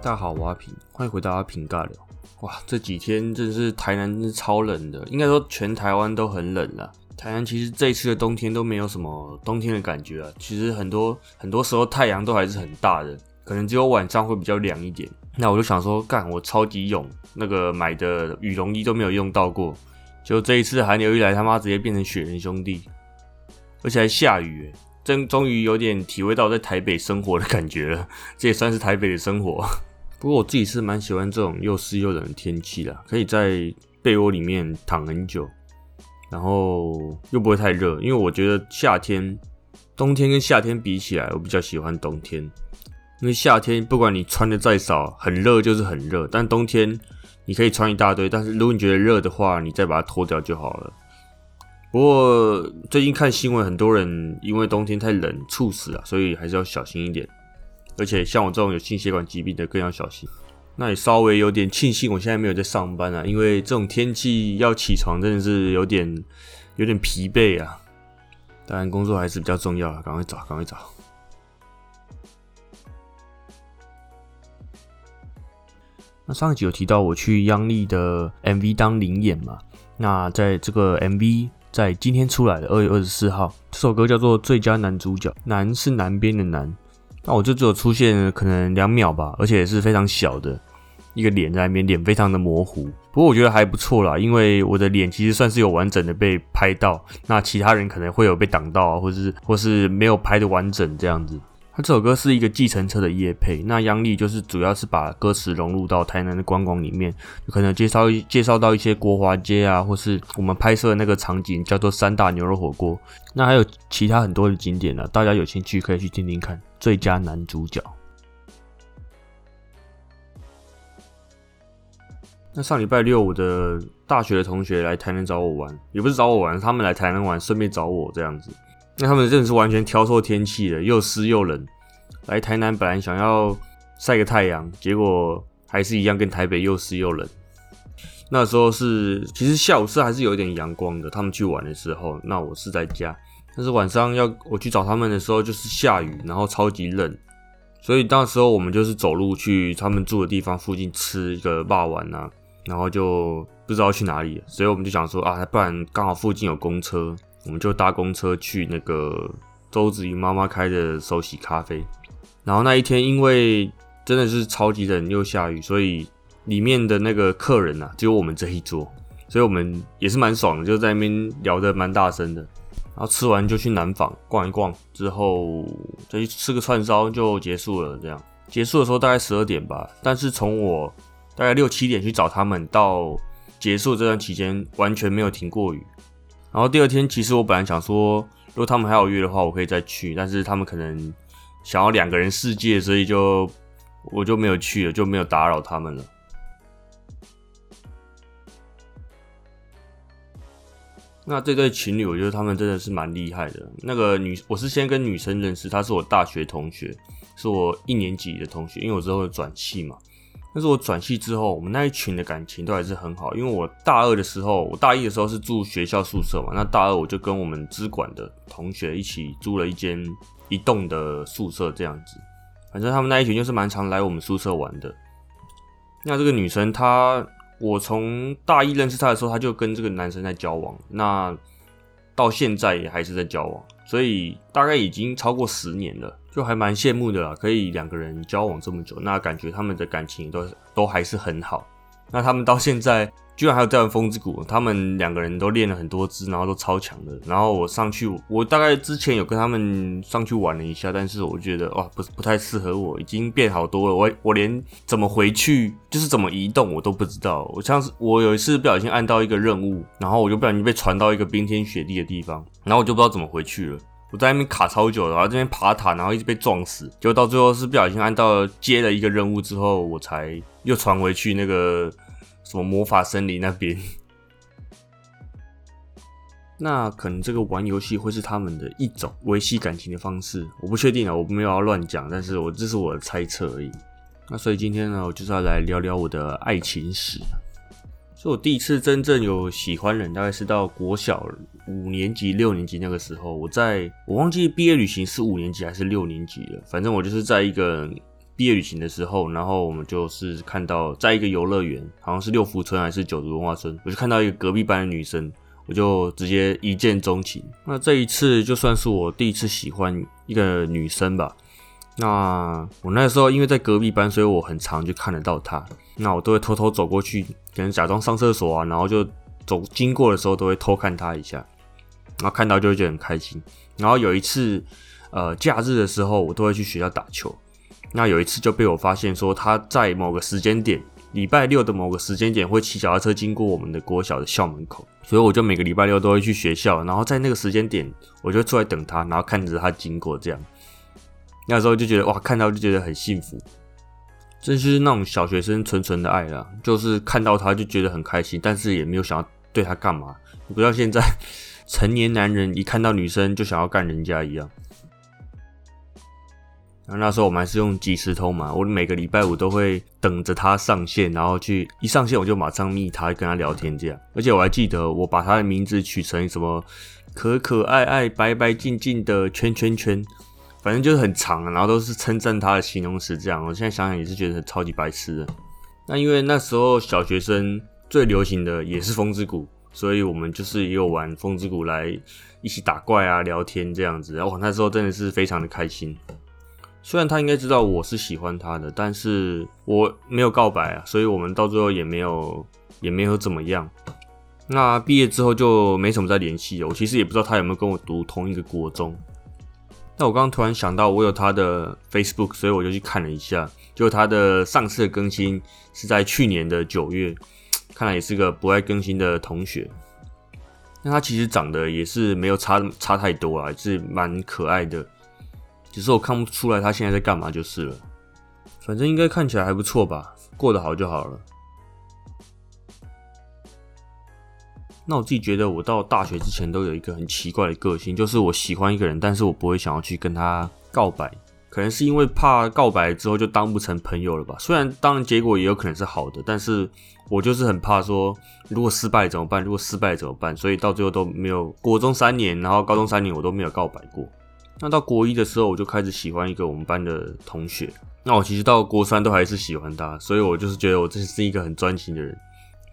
大家好，我阿平，欢迎回到阿平尬聊。哇，这几天真是台南是超冷的，应该说全台湾都很冷了。台南其实这一次的冬天都没有什么冬天的感觉啊，其实很多很多时候太阳都还是很大的，可能只有晚上会比较凉一点。那我就想说，干我超级勇，那个买的羽绒衣都没有用到过，就这一次寒流一来，他妈直接变成雪人兄弟，而且还下雨，真终于有点体会到在台北生活的感觉了。这也算是台北的生活。不过我自己是蛮喜欢这种又湿又冷的天气的，可以在被窝里面躺很久，然后又不会太热。因为我觉得夏天、冬天跟夏天比起来，我比较喜欢冬天。因为夏天不管你穿的再少，很热就是很热；但冬天你可以穿一大堆，但是如果你觉得热的话，你再把它脱掉就好了。不过最近看新闻，很多人因为冬天太冷猝死了，所以还是要小心一点。而且像我这种有心血管疾病的更要小心。那也稍微有点庆幸，我现在没有在上班啊，因为这种天气要起床真的是有点有点疲惫啊。当然工作还是比较重要啊，赶快找，赶快找。那上一集有提到我去央丽的 MV 当灵演嘛？那在这个 MV 在今天出来的二月二十四号，这首歌叫做《最佳男主角》，男是南边的南。那我就只有出现可能两秒吧，而且也是非常小的一个脸在那边，脸非常的模糊。不过我觉得还不错啦，因为我的脸其实算是有完整的被拍到，那其他人可能会有被挡到啊，或是或是没有拍的完整这样子。那这首歌是一个计程车的夜配，那央丽就是主要是把歌词融入到台南的观光里面，可能介绍介绍到一些国华街啊，或是我们拍摄的那个场景叫做三大牛肉火锅，那还有其他很多的景点呢，大家有兴趣可以去听听看。最佳男主角。那上礼拜六，我的大学的同学来台南找我玩，也不是找我玩，他们来台南玩，顺便找我这样子。那他们真的是完全挑错天气了，又湿又冷。来台南本来想要晒个太阳，结果还是一样跟台北又湿又冷。那时候是其实下午是还是有一点阳光的，他们去玩的时候，那我是在家。但是晚上要我去找他们的时候，就是下雨，然后超级冷，所以到时候我们就是走路去他们住的地方附近吃一个霸丸啊，然后就不知道去哪里，所以我们就想说啊，不然刚好附近有公车。我们就搭公车去那个周子瑜妈妈开的手洗咖啡，然后那一天因为真的是超级冷又下雨，所以里面的那个客人呐只有我们这一桌，所以我们也是蛮爽的，就在那边聊得蛮大声的。然后吃完就去南坊逛一逛，之后再去吃个串烧就结束了。这样结束的时候大概十二点吧，但是从我大概六七点去找他们到结束这段期间完全没有停过雨。然后第二天，其实我本来想说，如果他们还有约的话，我可以再去。但是他们可能想要两个人世界，所以就我就没有去了，就没有打扰他们了。那这对情侣，我觉得他们真的是蛮厉害的。那个女，我是先跟女生认识，她是我大学同学，是我一年级的同学，因为我之后转系嘛。但是我转系之后，我们那一群的感情都还是很好。因为我大二的时候，我大一的时候是住学校宿舍嘛，那大二我就跟我们资管的同学一起租了一间一栋的宿舍，这样子。反正他们那一群就是蛮常来我们宿舍玩的。那这个女生，她我从大一认识他的时候，他就跟这个男生在交往，那到现在也还是在交往，所以大概已经超过十年了。就还蛮羡慕的啦，可以两个人交往这么久，那感觉他们的感情都都还是很好。那他们到现在居然还有在玩风之谷，他们两个人都练了很多支，然后都超强的。然后我上去，我大概之前有跟他们上去玩了一下，但是我觉得哇，不不太适合我，已经变好多了。我 我连怎么回去，就是怎么移动，我都不知道。我像是我有一次不小心按到一个任务，然后我就不小心被传到一个冰天雪地的地方，然后我就不知道怎么回去了。我在那边卡超久，然后这边爬塔，然后一直被撞死，就到最后是不小心按到接了一个任务之后，我才又传回去那个什么魔法森林那边。那可能这个玩游戏会是他们的一种维系感情的方式，我不确定啊，我没有要乱讲，但是我这是我的猜测而已。那所以今天呢，我就是要来聊聊我的爱情史。所以我第一次真正有喜欢人，大概是到国小五年级、六年级那个时候。我在我忘记毕业旅行是五年级还是六年级了，反正我就是在一个毕业旅行的时候，然后我们就是看到在一个游乐园，好像是六福村还是九族文化村，我就看到一个隔壁班的女生，我就直接一见钟情。那这一次就算是我第一次喜欢一个女生吧。那我那时候因为在隔壁班，所以我很常就看得到她。那我都会偷偷走过去，可能假装上厕所啊，然后就走经过的时候都会偷看她一下，然后看到就会觉得很开心。然后有一次，呃，假日的时候我都会去学校打球。那有一次就被我发现说他在某个时间点，礼拜六的某个时间点会骑脚踏车经过我们的国小的校门口，所以我就每个礼拜六都会去学校，然后在那个时间点我就出来等他，然后看着他经过这样。那时候就觉得哇，看到就觉得很幸福，这就是那种小学生纯纯的爱啦，就是看到他就觉得很开心，但是也没有想要对他干嘛。不像现在 成年男人一看到女生就想要干人家一样。那时候我们还是用即时通嘛，我每个礼拜五都会等着他上线，然后去一上线我就马上密他，跟他聊天这样。而且我还记得我把他的名字取成什么可可爱爱、白白净净的圈圈圈。反正就是很长，然后都是称赞他的形容词，这样。我现在想想也是觉得超级白痴的。那因为那时候小学生最流行的也是风之谷，所以我们就是也有玩风之谷来一起打怪啊、聊天这样子。然后那时候真的是非常的开心。虽然他应该知道我是喜欢他的，但是我没有告白啊，所以我们到最后也没有也没有怎么样。那毕业之后就没什么再联系了。我其实也不知道他有没有跟我读同一个国中。那我刚刚突然想到，我有他的 Facebook，所以我就去看了一下。就他的上次的更新是在去年的九月，看来也是个不爱更新的同学。那他其实长得也是没有差差太多啊，是蛮可爱的。只是我看不出来他现在在干嘛就是了。反正应该看起来还不错吧，过得好就好了。那我自己觉得，我到大学之前都有一个很奇怪的个性，就是我喜欢一个人，但是我不会想要去跟他告白，可能是因为怕告白之后就当不成朋友了吧。虽然当然结果也有可能是好的，但是我就是很怕说，如果失败怎么办？如果失败怎么办？所以到最后都没有。国中三年，然后高中三年，我都没有告白过。那到国一的时候，我就开始喜欢一个我们班的同学。那我其实到国三都还是喜欢他，所以我就是觉得我这是一个很专情的人。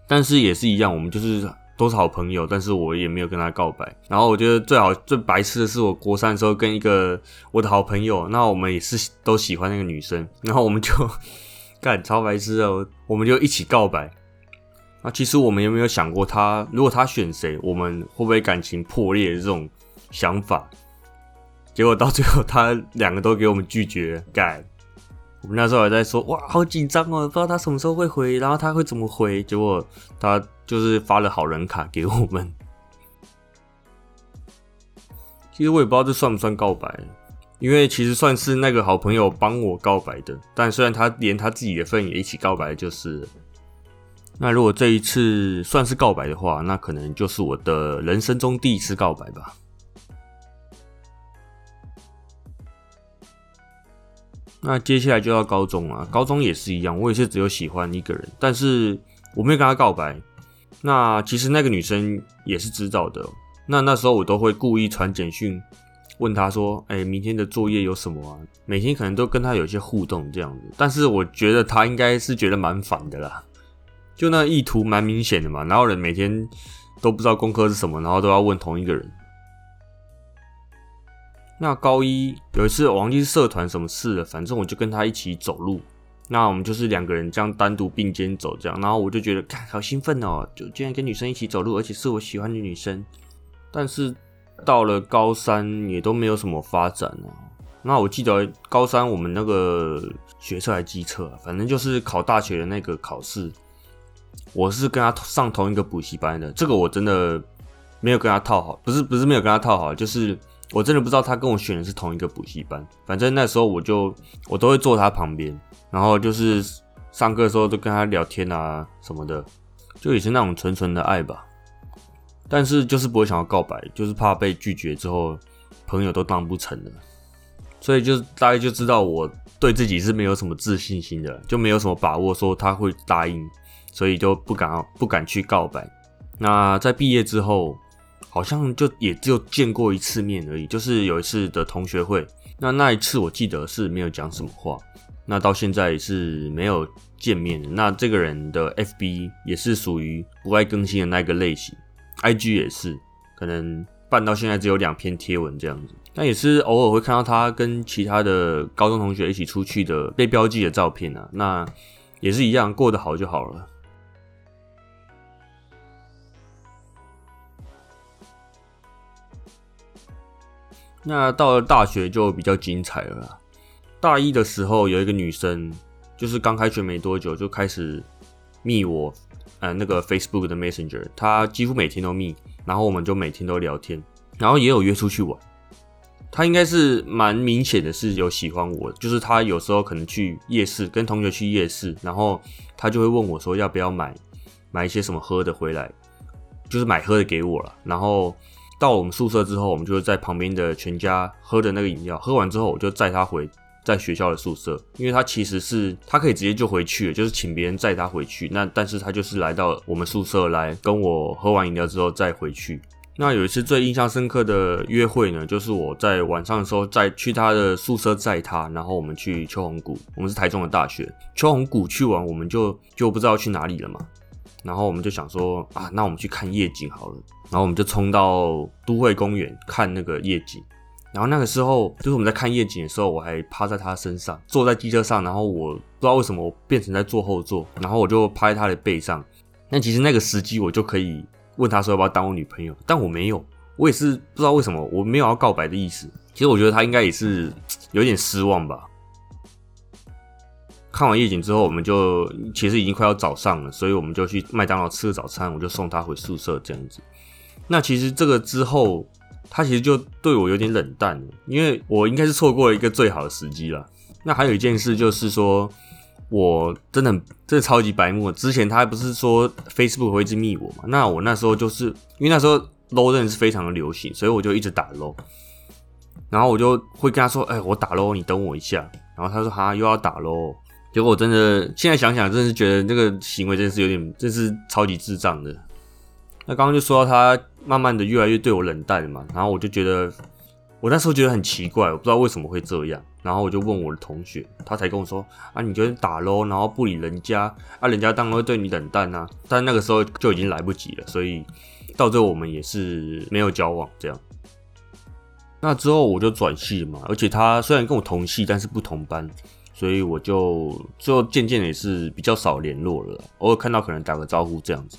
但是也是一样，我们就是。都是好朋友，但是我也没有跟他告白。然后我觉得最好最白痴的是，我国三的时候跟一个我的好朋友，那我们也是都喜欢那个女生，然后我们就干超白痴哦，我们就一起告白。那其实我们有没有想过，他如果他选谁，我们会不会感情破裂这种想法？结果到最后，他两个都给我们拒绝，干。我们那时候还在说，哇，好紧张哦，不知道他什么时候会回，然后他会怎么回。结果他就是发了好人卡给我们。其实我也不知道这算不算告白，因为其实算是那个好朋友帮我告白的。但虽然他连他自己的份也一起告白，就是。那如果这一次算是告白的话，那可能就是我的人生中第一次告白吧。那接下来就到高中了，高中也是一样，我也是只有喜欢一个人，但是我没有跟他告白。那其实那个女生也是知道的。那那时候我都会故意传简讯问她说：“哎，明天的作业有什么啊？”每天可能都跟她有些互动这样子。但是我觉得她应该是觉得蛮烦的啦，就那意图蛮明显的嘛。哪有人每天都不知道功课是什么，然后都要问同一个人？那高一有一次我忘记是社团什么事了，反正我就跟他一起走路。那我们就是两个人这样单独并肩走，这样，然后我就觉得，看好兴奋哦，就竟然跟女生一起走路，而且是我喜欢的女生。但是到了高三也都没有什么发展啊。那我记得高三我们那个学测还机测，反正就是考大学的那个考试，我是跟他上同一个补习班的。这个我真的没有跟他套好，不是不是没有跟他套好，就是。我真的不知道他跟我选的是同一个补习班，反正那时候我就我都会坐他旁边，然后就是上课的时候都跟他聊天啊什么的，就也是那种纯纯的爱吧。但是就是不会想要告白，就是怕被拒绝之后朋友都当不成了，所以就大概就知道我对自己是没有什么自信心的，就没有什么把握说他会答应，所以就不敢不敢去告白。那在毕业之后。好像就也就见过一次面而已，就是有一次的同学会。那那一次我记得是没有讲什么话，那到现在是没有见面。那这个人的 FB 也是属于不爱更新的那个类型，IG 也是，可能办到现在只有两篇贴文这样子。那也是偶尔会看到他跟其他的高中同学一起出去的被标记的照片啊。那也是一样，过得好就好了。那到了大学就比较精彩了。大一的时候有一个女生，就是刚开学没多久就开始密我，呃，那个 Facebook 的 Messenger，她几乎每天都密，然后我们就每天都聊天，然后也有约出去玩。她应该是蛮明显的是有喜欢我，就是她有时候可能去夜市跟同学去夜市，然后她就会问我说要不要买买一些什么喝的回来，就是买喝的给我了，然后。到我们宿舍之后，我们就会在旁边的全家喝的那个饮料，喝完之后我就载他回在学校的宿舍，因为他其实是他可以直接就回去，就是请别人载他回去。那但是他就是来到我们宿舍来跟我喝完饮料之后再回去。那有一次最印象深刻的约会呢，就是我在晚上的时候再去他的宿舍载他，然后我们去秋红谷，我们是台中的大学，秋红谷去完我们就就不知道去哪里了嘛。然后我们就想说啊，那我们去看夜景好了。然后我们就冲到都会公园看那个夜景。然后那个时候，就是我们在看夜景的时候，我还趴在他身上，坐在机车上。然后我不知道为什么我变成在坐后座，然后我就趴在他的背上。那其实那个时机我就可以问他说要不要当我女朋友，但我没有，我也是不知道为什么我没有要告白的意思。其实我觉得他应该也是有点失望吧。看完夜景之后，我们就其实已经快要早上了，所以我们就去麦当劳吃个早餐，我就送他回宿舍这样子。那其实这个之后，他其实就对我有点冷淡了，因为我应该是错过了一个最好的时机了。那还有一件事就是说，我真的真的超级白目。之前他不是说 Facebook 会一直密我嘛？那我那时候就是因为那时候 low 真的是非常的流行，所以我就一直打 low。然后我就会跟他说：“哎，我打 low，你等我一下。”然后他说：“哈，又要打 low。”结果我真的，现在想想，真的是觉得这个行为真的是有点，真是超级智障的。那刚刚就说到他慢慢的越来越对我冷淡嘛，然后我就觉得，我那时候觉得很奇怪，我不知道为什么会这样。然后我就问我的同学，他才跟我说啊，你觉得打喽，然后不理人家，啊，人家当然会对你冷淡啊。但那个时候就已经来不及了，所以到最后我们也是没有交往这样。那之后我就转系嘛，而且他虽然跟我同系，但是不同班。所以我就最后渐渐也是比较少联络了，偶尔看到可能打个招呼这样子。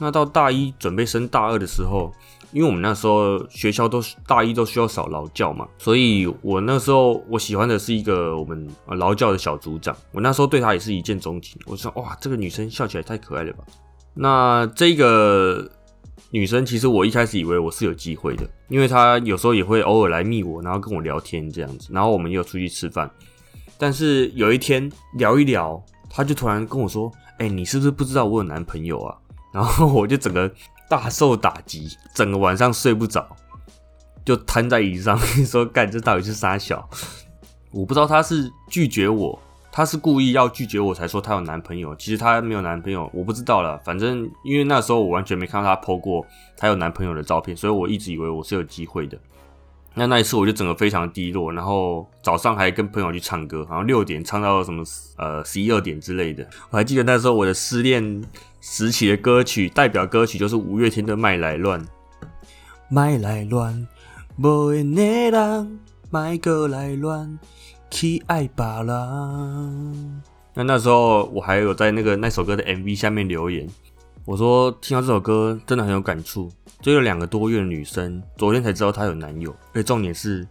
那到大一准备升大二的时候，因为我们那时候学校都大一都需要扫劳教嘛，所以我那时候我喜欢的是一个我们劳教的小组长，我那时候对他也是一见钟情，我说哇，这个女生笑起来太可爱了吧。那这个。女生其实我一开始以为我是有机会的，因为她有时候也会偶尔来密我，然后跟我聊天这样子，然后我们也有出去吃饭。但是有一天聊一聊，她就突然跟我说：“哎，你是不是不知道我有男朋友啊？”然后我就整个大受打击，整个晚上睡不着，就瘫在椅子上说：“干，这到底是啥小？”我不知道她是拒绝我。她是故意要拒绝我才说她有男朋友，其实她没有男朋友，我不知道了。反正因为那时候我完全没看到她 PO 过她有男朋友的照片，所以我一直以为我是有机会的。那那一次我就整个非常低落，然后早上还跟朋友去唱歌，然后六点唱到什么呃十一二点之类的。我还记得那时候我的失恋时期的歌曲代表歌曲就是五月天的《麦来乱》，麦来乱，无缘的人麦过来乱。去爱罢了。那那时候我还有在那个那首歌的 MV 下面留言，我说听到这首歌真的很有感触。追了两个多月的女生，昨天才知道她有男友，而且重点是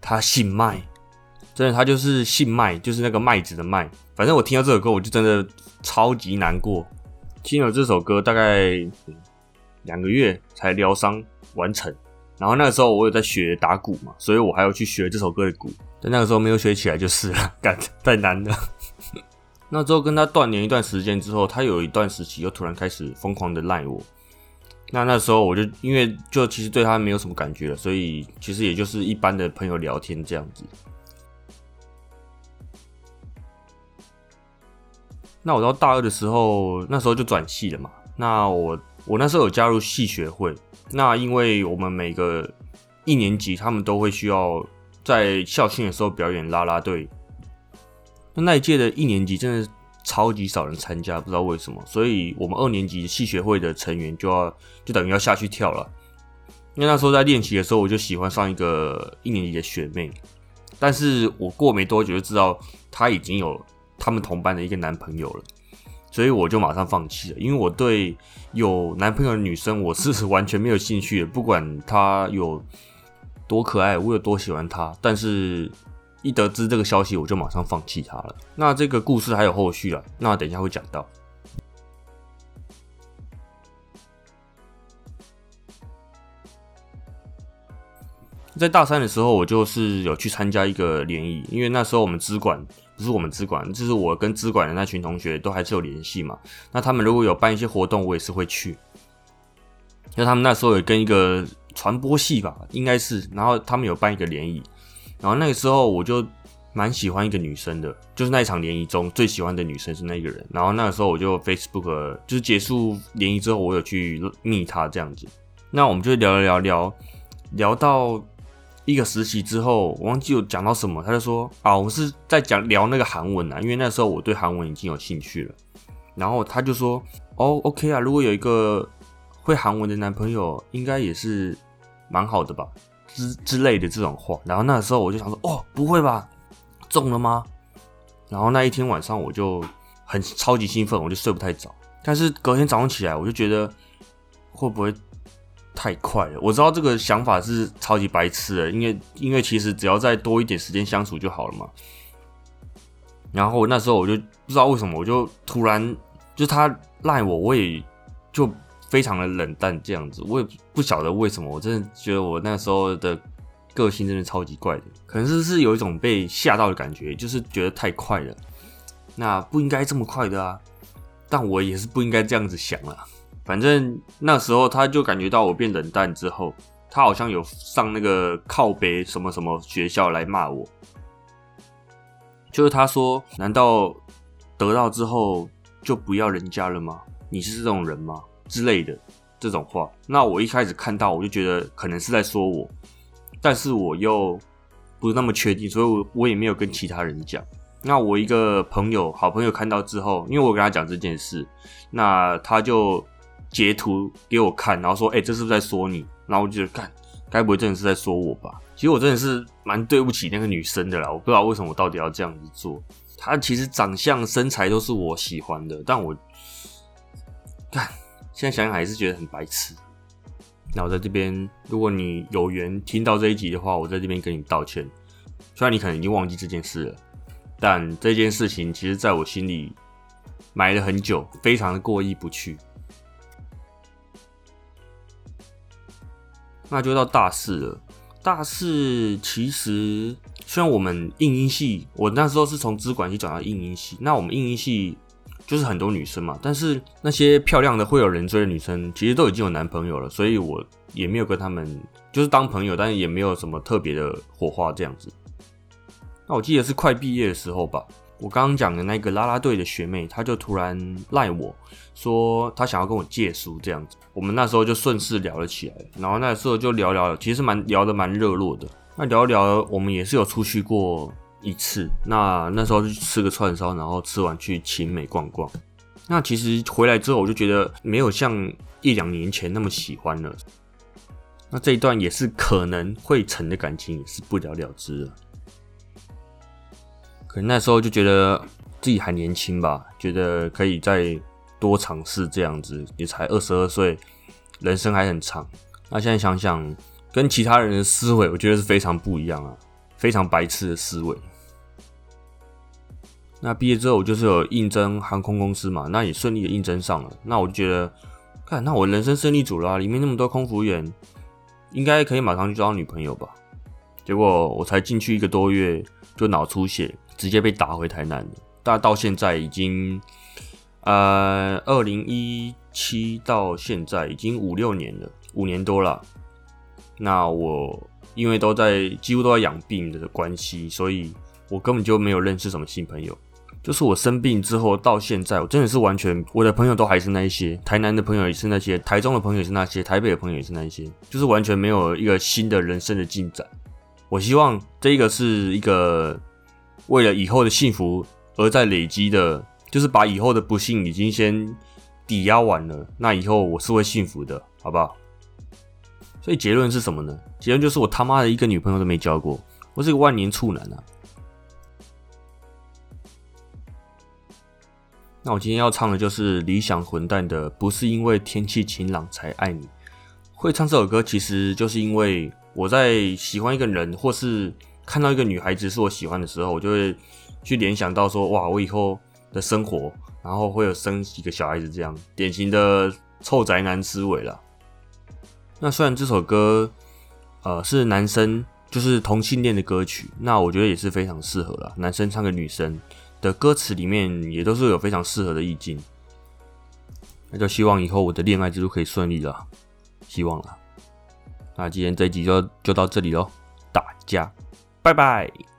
她姓麦，真的她就是姓麦，就是那个麦子的麦。反正我听到这首歌，我就真的超级难过。听了这首歌大概两个月才疗伤完成，然后那个时候我有在学打鼓嘛，所以我还要去学这首歌的鼓。但那个时候没有学起来就是了，干太难了。那之后跟他断联一段时间之后，他有一段时期又突然开始疯狂的赖我。那那时候我就因为就其实对他没有什么感觉了，所以其实也就是一般的朋友聊天这样子。那我到大二的时候，那时候就转系了嘛。那我我那时候有加入系学会。那因为我们每个一年级他们都会需要。在校庆的时候表演啦啦队。那那一届的一年级真的超级少人参加，不知道为什么，所以我们二年级系学会的成员就要就等于要下去跳了。因为那时候在练习的时候，我就喜欢上一个一年级的学妹，但是我过没多久就知道她已经有他们同班的一个男朋友了，所以我就马上放弃了。因为我对有男朋友的女生我是完全没有兴趣的，不管她有多可爱，我有多喜欢她，但是。一得知这个消息，我就马上放弃她了。那这个故事还有后续啊，那等一下会讲到。在大三的时候，我就是有去参加一个联谊，因为那时候我们资管不是我们资管，就是我跟资管的那群同学都还是有联系嘛。那他们如果有办一些活动，我也是会去。那他们那时候有跟一个传播系吧，应该是，然后他们有办一个联谊。然后那个时候我就蛮喜欢一个女生的，就是那一场联谊中最喜欢的女生是那个人。然后那个时候我就 Facebook 就是结束联谊之后，我有去密她这样子。那我们就聊聊聊聊聊到一个实习之后，我忘记有讲到什么，他就说啊，我们是在讲聊那个韩文啊，因为那时候我对韩文已经有兴趣了。然后他就说哦，OK 啊，如果有一个会韩文的男朋友，应该也是蛮好的吧。之之类的这种话，然后那时候我就想说，哦，不会吧，中了吗？然后那一天晚上我就很超级兴奋，我就睡不太早。但是隔天早上起来，我就觉得会不会太快了？我知道这个想法是超级白痴的，因为因为其实只要再多一点时间相处就好了嘛。然后那时候我就不知道为什么，我就突然就他赖我，我也就。非常的冷淡这样子，我也不晓得为什么，我真的觉得我那时候的个性真的超级怪的，可能是是有一种被吓到的感觉，就是觉得太快了，那不应该这么快的啊，但我也是不应该这样子想了。反正那时候他就感觉到我变冷淡之后，他好像有上那个靠北什么什么学校来骂我，就是他说，难道得到之后就不要人家了吗？你是这种人吗？之类的这种话，那我一开始看到我就觉得可能是在说我，但是我又不是那么确定，所以我我也没有跟其他人讲。那我一个朋友，好朋友看到之后，因为我跟他讲这件事，那他就截图给我看，然后说：“哎，这是不是在说你？”然后我就觉得，看，该不会真的是在说我吧？其实我真的是蛮对不起那个女生的啦，我不知道为什么我到底要这样子做。她其实长相、身材都是我喜欢的，但我看。现在想想还是觉得很白痴。那我在这边，如果你有缘听到这一集的话，我在这边跟你道歉。虽然你可能已经忘记这件事了，但这件事情其实在我心里埋了很久，非常的过意不去。那就到大四了。大四其实虽然我们应音系，我那时候是从资管系转到应音系，那我们应音系。就是很多女生嘛，但是那些漂亮的会有人追的女生，其实都已经有男朋友了，所以我也没有跟他们就是当朋友，但是也没有什么特别的火花这样子。那我记得是快毕业的时候吧，我刚刚讲的那个拉拉队的学妹，她就突然赖我说她想要跟我借书这样子，我们那时候就顺势聊了起来，然后那时候就聊聊，其实蛮聊得蛮热络的。那聊聊，我们也是有出去过。一次，那那时候就吃个串烧，然后吃完去秦美逛逛。那其实回来之后，我就觉得没有像一两年前那么喜欢了。那这一段也是可能会成的感情，也是不了了之了。可能那时候就觉得自己还年轻吧，觉得可以再多尝试这样子。也才二十二岁，人生还很长。那现在想想，跟其他人的思维，我觉得是非常不一样啊，非常白痴的思维。那毕业之后，我就是有应征航空公司嘛，那也顺利的应征上了。那我就觉得，看，那我人生胜利组了，里面那么多空服员，应该可以马上去找女朋友吧？结果我才进去一个多月，就脑出血，直接被打回台南了。但到现在已经，呃，二零一七到现在已经五六年了，五年多了。那我因为都在几乎都在养病的关系，所以我根本就没有认识什么新朋友。就是我生病之后到现在，我真的是完全我的朋友都还是那一些，台南的朋友也是那些，台中的朋友也是那些，台北的朋友也是那些，就是完全没有一个新的人生的进展。我希望这个是一个为了以后的幸福而在累积的，就是把以后的不幸已经先抵押完了，那以后我是会幸福的，好不好？所以结论是什么呢？结论就是我他妈的一个女朋友都没交过，我是个万年处男啊！那我今天要唱的就是理想混蛋的，不是因为天气晴朗才爱你。会唱这首歌，其实就是因为我在喜欢一个人，或是看到一个女孩子是我喜欢的时候，我就会去联想到说，哇，我以后的生活，然后会有生几个小孩子，这样典型的臭宅男思维了。那虽然这首歌，呃，是男生就是同性恋的歌曲，那我觉得也是非常适合了，男生唱给女生。的歌词里面也都是有非常适合的意境，那就希望以后我的恋爱之路可以顺利了，希望了。那今天这一集就就到这里喽，大家拜拜。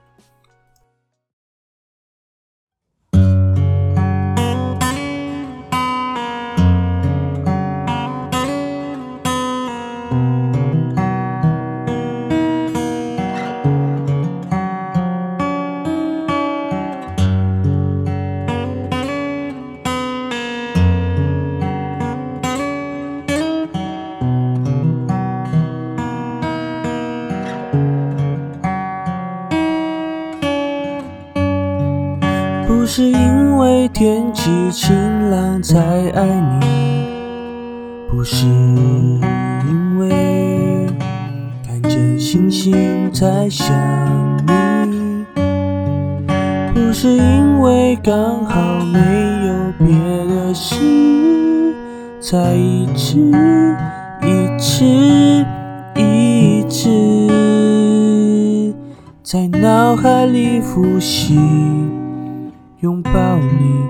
天气晴朗才爱你，不是因为看见星星才想你，不是因为刚好没有别的事才一直一直一直在脑海里复习。拥抱你，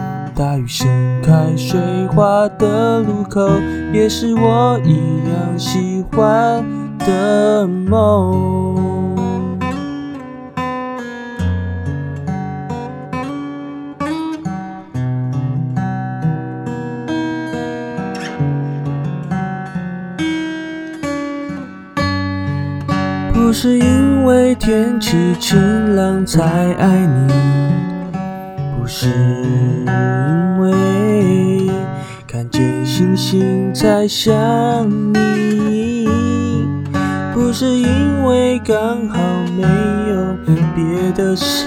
大雨盛开水花的路口，也是我一样喜欢的梦。不是因为天气晴朗才爱你，是因为看见星星才想你，不是因为刚好没有别的事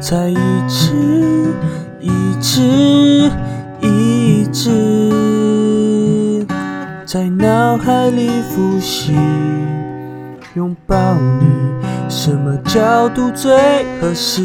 才一直一直一直在脑海里复习。拥抱你，什么角度最合适？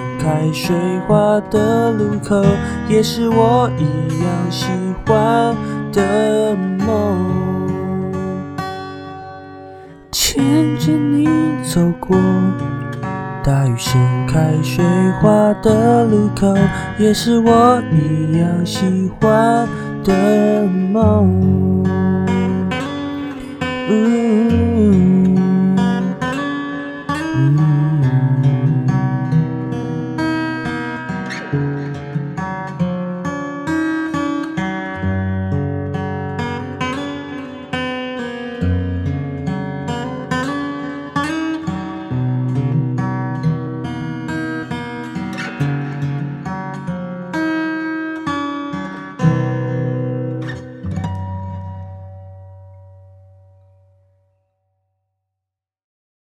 开水花的路口，也是我一样喜欢的梦。牵着你走过大雨盛开水花的路口，也是我一样喜欢的梦。嗯。